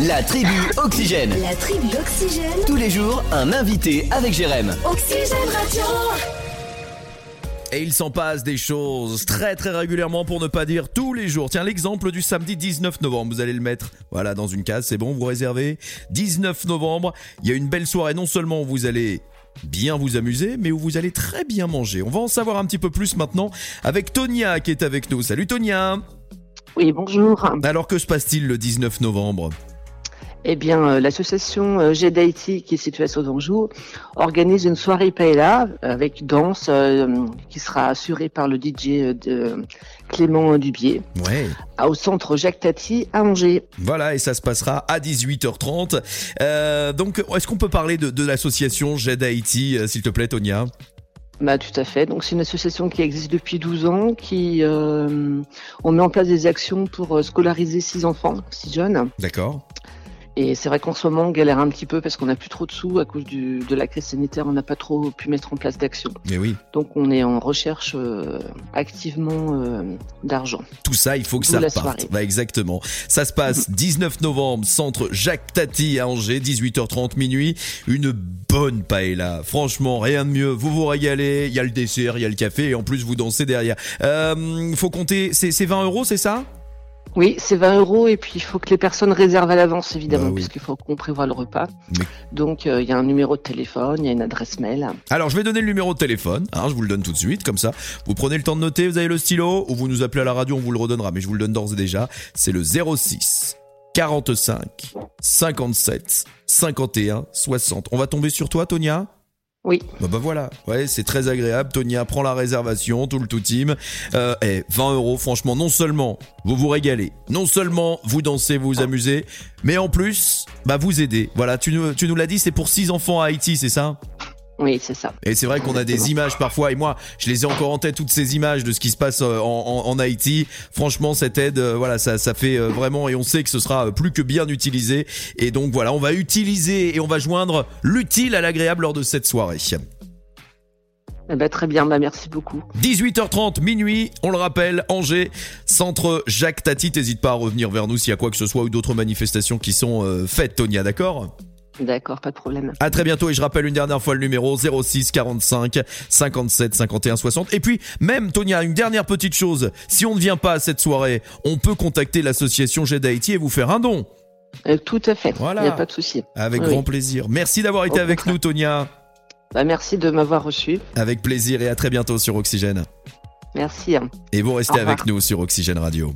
La tribu Oxygène. La tribu Oxygène. Tous les jours, un invité avec Jérém. Oxygène Radio. Et il s'en passe des choses très très régulièrement pour ne pas dire tous les jours. Tiens, l'exemple du samedi 19 novembre, vous allez le mettre voilà dans une case, c'est bon, vous réservez. 19 novembre, il y a une belle soirée, non seulement vous allez bien vous amuser, mais où vous allez très bien manger. On va en savoir un petit peu plus maintenant avec Tonia qui est avec nous. Salut Tonia Oui, bonjour. Alors que se passe-t-il le 19 novembre? Eh bien, euh, l'association euh, d'Haïti, qui est située à Saudanjou, organise une soirée paella avec danse euh, qui sera assurée par le DJ de Clément Dubier Ouais. à- au centre Jacques Tati à Angers. Voilà, et ça se passera à 18h30. Euh, donc, est-ce qu'on peut parler de, de l'association euh, s'il te plaît, Tonia? Bah, tout à fait. Donc, c'est une association qui existe depuis 12 ans, qui euh, on met en place des actions pour scolariser six enfants, six jeunes. D'accord Et c'est vrai qu'en ce moment, on galère un petit peu parce qu'on n'a plus trop de sous à cause du, de la crise sanitaire. On n'a pas trop pu mettre en place d'actions. Mais oui. Donc, on est en recherche euh, activement euh, d'argent. Tout ça, il faut que D'où ça la reparte. Bah, exactement. Ça se passe 19 novembre, centre Jacques Tati à Angers, 18h30 minuit. Une bonne paella. Franchement, rien de mieux. Vous vous régalez. Il y a le dessert, il y a le café et en plus vous dansez derrière. Euh, faut compter, c'est c'est 20 euros, c'est ça? Oui, c'est 20 euros et puis il faut que les personnes réservent à l'avance évidemment Bah oui. puisqu'il faut qu'on prévoit le repas. Mais- Donc euh, il y a un numéro de téléphone, il y a une adresse mail. Alors, je vais donner le numéro de téléphone. Hein, je vous le donne tout de suite, comme ça. Vous prenez le temps de noter, vous avez le stylo, ou vous nous appelez à la radio, on vous le redonnera, mais je vous le donne d'ores et déjà. C'est le 06 45 57 51 60. On va tomber sur toi, Tonia? Oui. Bah, bah voilà, ouais, c'est très agréable. Tonia prend la réservation, tout le tout team. Euh, eh, 20 euros, franchement, non seulement vous vous régalez, non seulement vous dansez, vous vous amusez, mais en plus, bah vous aidez. Voilà, tu nous, tu nous l'as dit, c'est pour six enfants à Haïti, c'est ça? Oui, c'est ça. et c'est vrai qu'on a des images parfois, et moi, je les ai encore en tête, toutes ces images de ce qui se passe euh, en, en, en Haïti. Franchement, cette aide, euh, voilà, ça, ça fait euh, vraiment, et on sait que ce sera plus que bien utilisé. Et donc voilà, on va utiliser et on va joindre l'utile à l'agréable lors de cette soirée. Eh ben, très bien, bah, merci beaucoup. 18h30, minuit, on le rappelle, Angers, centre Jacques Tati. T'hésites pas à revenir vers nous s'il y a quoi que ce soit ou d'autres manifestations qui sont euh, faites, Tonia, d'accord? D'accord, pas de problème. À très bientôt et je rappelle une dernière fois le numéro 06 45 57 51 60. Et puis même Tonia, une dernière petite chose, si on ne vient pas à cette soirée, on peut contacter l'association Jet d'Haïti et vous faire un don. Euh, tout à fait, il Voilà. n'y a pas de souci. Avec Oui. grand plaisir. Merci d'avoir été Au avec contraire. nous Tonia. Bah, merci de m'avoir reçu. Avec plaisir et à très bientôt sur Oxygène. Merci. hein. Et vous restez avec nous sur Oxygène Radio.